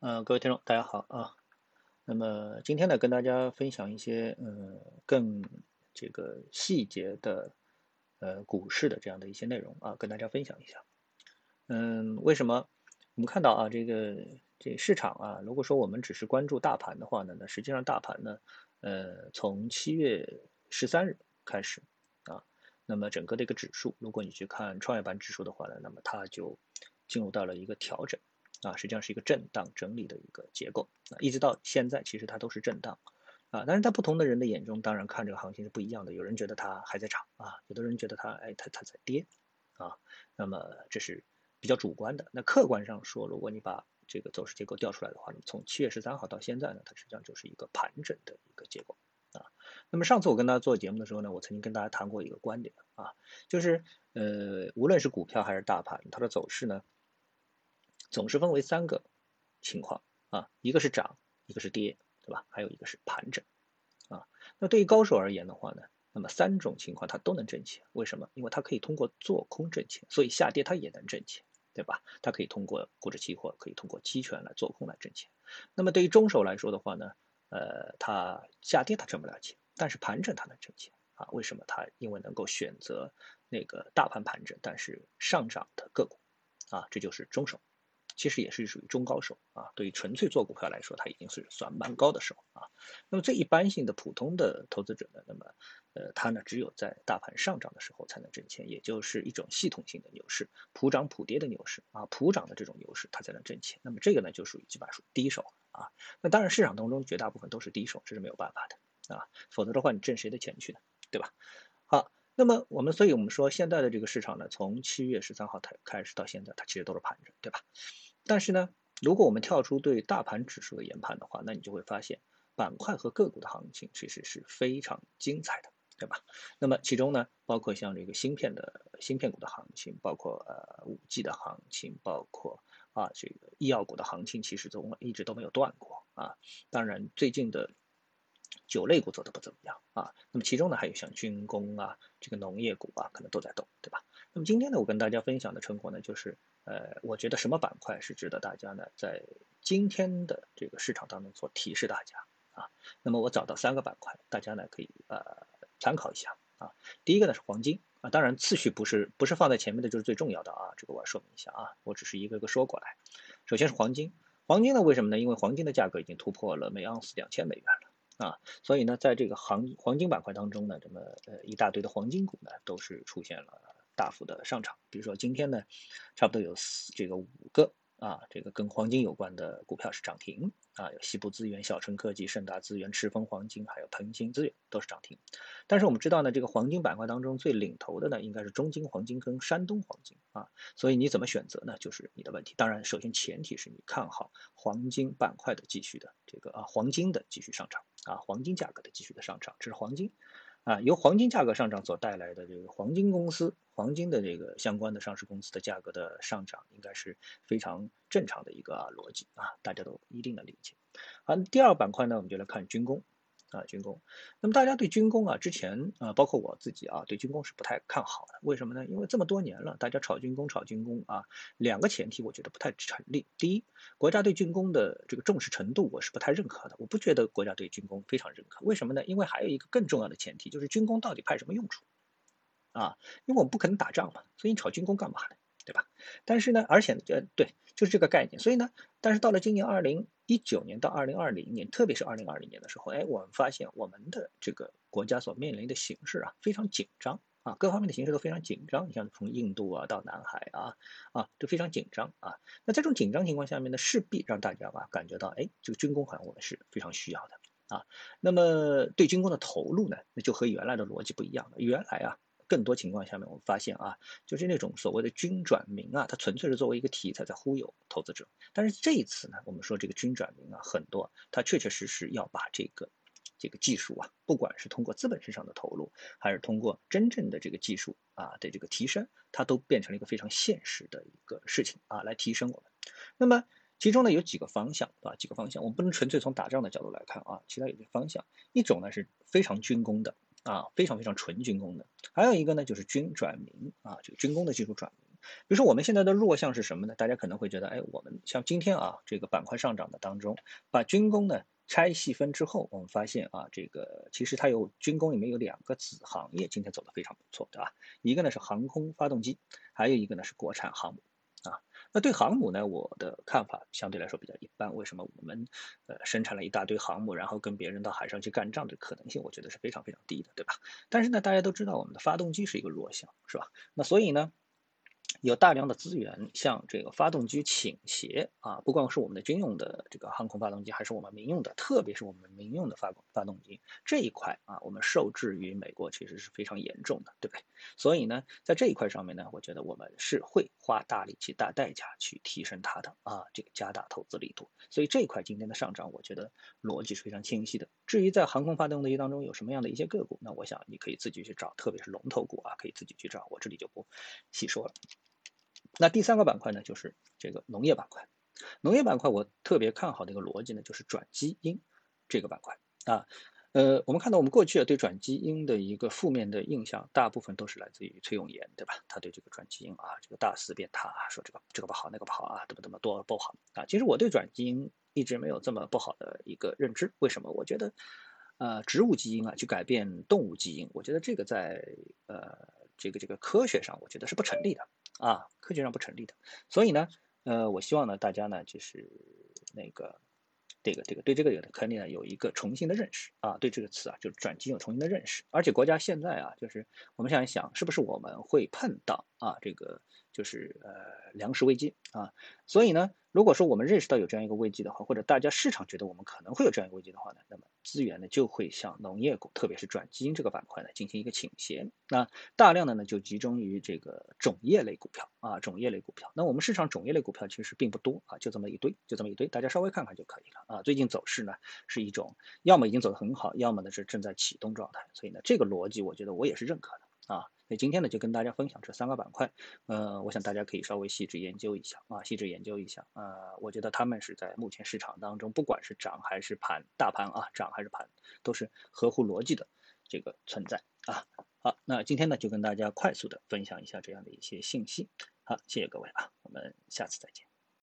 呃，各位听众，大家好啊。那么今天呢，跟大家分享一些呃更这个细节的呃股市的这样的一些内容啊，跟大家分享一下。嗯，为什么我们看到啊这个这市场啊，如果说我们只是关注大盘的话呢，那实际上大盘呢，呃，从七月十三日开始啊，那么整个的一个指数，如果你去看创业板指数的话呢，那么它就进入到了一个调整。啊，实际上是一个震荡整理的一个结构啊，一直到现在其实它都是震荡啊，但是在不同的人的眼中，当然看这个行情是不一样的。有人觉得它还在涨啊，有的人觉得它哎它它在跌啊，那么这是比较主观的。那客观上说，如果你把这个走势结构调出来的话，从七月十三号到现在呢，它实际上就是一个盘整的一个结构啊。那么上次我跟大家做节目的时候呢，我曾经跟大家谈过一个观点啊，就是呃，无论是股票还是大盘，它的走势呢。总是分为三个情况啊，一个是涨，一个是跌，对吧？还有一个是盘整啊。那对于高手而言的话呢，那么三种情况它都能挣钱。为什么？因为它可以通过做空挣钱，所以下跌它也能挣钱，对吧？它可以通过股指期货，可以通过期权来做空来挣钱。那么对于中手来说的话呢，呃，它下跌它挣不了钱，但是盘整它能挣钱啊。为什么？它因为能够选择那个大盘盘整但是上涨的个股啊，这就是中手。其实也是属于中高手啊，对于纯粹做股票来说，它已经是算蛮高的手啊。那么最一般性的普通的投资者呢，那么呃，他呢只有在大盘上涨的时候才能挣钱，也就是一种系统性的牛市，普涨普跌的牛市啊，普涨的这种牛市，它才能挣钱。那么这个呢就属于基本上属于低手啊。那当然市场当中绝大部分都是低手，这是没有办法的啊，否则的话你挣谁的钱去呢？对吧？好。那么我们，所以我们说现在的这个市场呢，从七月十三号开开始到现在，它其实都是盘整，对吧？但是呢，如果我们跳出对大盘指数的研判的话，那你就会发现板块和个股的行情其实是非常精彩的，对吧？那么其中呢，包括像这个芯片的芯片股的行情，包括呃五 G 的行情，包括啊这个医药股的行情，其实都一直都没有断过啊。当然最近的。酒类股走的不怎么样啊，那么其中呢还有像军工啊，这个农业股啊，可能都在动，对吧？那么今天呢，我跟大家分享的成果呢，就是呃，我觉得什么板块是值得大家呢，在今天的这个市场当中所提示大家啊。那么我找到三个板块，大家呢可以呃参考一下啊。第一个呢是黄金啊，当然次序不是不是放在前面的就是最重要的啊，这个我要说明一下啊，我只是一个个说过来。首先是黄金，黄金呢为什么呢？因为黄金的价格已经突破了每盎司两千美元。啊，所以呢，在这个行黄金板块当中呢，这么呃一大堆的黄金股呢，都是出现了大幅的上涨。比如说今天呢，差不多有四这个五个。啊，这个跟黄金有关的股票是涨停啊，有西部资源、小城科技、盛达资源、赤峰黄金，还有鹏金资源都是涨停。但是我们知道呢，这个黄金板块当中最领头的呢，应该是中金黄金跟山东黄金啊。所以你怎么选择呢？就是你的问题。当然，首先前提是你看好黄金板块的继续的这个啊，黄金的继续上涨啊，黄金价格的继续的上涨，这是黄金。啊，由黄金价格上涨所带来的这个黄金公司、黄金的这个相关的上市公司的价格的上涨，应该是非常正常的一个逻辑啊，大家都一定能理解。好，第二板块呢，我们就来看军工。啊，军工，那么大家对军工啊，之前啊，包括我自己啊，对军工是不太看好的。为什么呢？因为这么多年了，大家炒军工、炒军工啊，两个前提我觉得不太成立。第一，国家对军工的这个重视程度我是不太认可的，我不觉得国家对军工非常认可。为什么呢？因为还有一个更重要的前提，就是军工到底派什么用处？啊，因为我们不可能打仗嘛，所以你炒军工干嘛呢？但是呢，而且呢呃，对，就是这个概念。所以呢，但是到了今年二零。一九年到二零二零年，特别是二零二零年的时候，哎，我们发现我们的这个国家所面临的形势啊，非常紧张啊，各方面的形势都非常紧张。你像从印度啊到南海啊，啊，都非常紧张啊。那在这种紧张情况下面呢，势必让大家吧感觉到，哎，这个军工好像我们是非常需要的啊。那么对军工的投入呢，那就和原来的逻辑不一样了。原来啊。更多情况下面，我们发现啊，就是那种所谓的军转民啊，它纯粹是作为一个题材在忽悠投资者。但是这一次呢，我们说这个军转民啊，很多它确确实实要把这个这个技术啊，不管是通过资本市场的投入，还是通过真正的这个技术啊的这个提升，它都变成了一个非常现实的一个事情啊，来提升我们。那么其中呢有几个方向啊，几个方向，我们不能纯粹从打仗的角度来看啊，其他有些方向，一种呢是非常军工的。啊，非常非常纯军工的，还有一个呢，就是军转民啊，这个军工的技术转民。比如说我们现在的弱项是什么呢？大家可能会觉得，哎，我们像今天啊这个板块上涨的当中，把军工呢拆细分之后，我们发现啊这个其实它有军工里面有两个子行业今天走的非常不错，对吧？一个呢是航空发动机，还有一个呢是国产航母啊。那对航母呢，我的看法相对来说比较一般。为什么我们呃生产了一大堆航母，然后跟别人到海上去干仗的可能性，我觉得是非常非常低的，对吧？但是呢，大家都知道我们的发动机是一个弱项，是吧？那所以呢？有大量的资源向这个发动机倾斜啊，不光是我们的军用的这个航空发动机，还是我们民用的，特别是我们民用的发发动机这一块啊，我们受制于美国其实是非常严重的，对不对？所以呢，在这一块上面呢，我觉得我们是会花大力气、大代价去提升它的啊，这个加大投资力度。所以这一块今天的上涨，我觉得逻辑是非常清晰的。至于在航空发动机当中有什么样的一些个股，那我想你可以自己去找，特别是龙头股啊，可以自己去找，我这里就不细说了。那第三个板块呢，就是这个农业板块。农业板块我特别看好的一个逻辑呢，就是转基因这个板块啊。呃，我们看到我们过去啊对转基因的一个负面的印象，大部分都是来自于崔永元，对吧？他对这个转基因啊，这个大肆变啊，说这个这个不好，那个不好啊，怎么怎么多不好啊。其实我对转基因一直没有这么不好的一个认知。为什么？我觉得，呃，植物基因啊去改变动物基因，我觉得这个在呃这个这个科学上，我觉得是不成立的。啊，科学上不成立的，所以呢，呃，我希望呢，大家呢，就是那个，这个这个对这个有的肯定呢有一个重新的认识啊，对这个词啊，就是转基因有重新的认识，而且国家现在啊，就是我们想一想，是不是我们会碰到啊，这个就是呃粮食危机啊，所以呢。如果说我们认识到有这样一个危机的话，或者大家市场觉得我们可能会有这样一个危机的话呢，那么资源呢就会向农业股，特别是转基因这个板块呢进行一个倾斜。那大量的呢就集中于这个种业类股票啊，种业类股票。那我们市场种业类股票其实并不多啊，就这么一堆，就这么一堆，大家稍微看看就可以了啊。最近走势呢是一种，要么已经走得很好，要么呢是正在启动状态。所以呢，这个逻辑我觉得我也是认可的。啊，那今天呢就跟大家分享这三个板块，呃，我想大家可以稍微细致研究一下啊，细致研究一下啊，我觉得他们是在目前市场当中，不管是涨还是盘，大盘啊涨还是盘，都是合乎逻辑的这个存在啊。好，那今天呢就跟大家快速的分享一下这样的一些信息，好，谢谢各位啊，我们下次再见。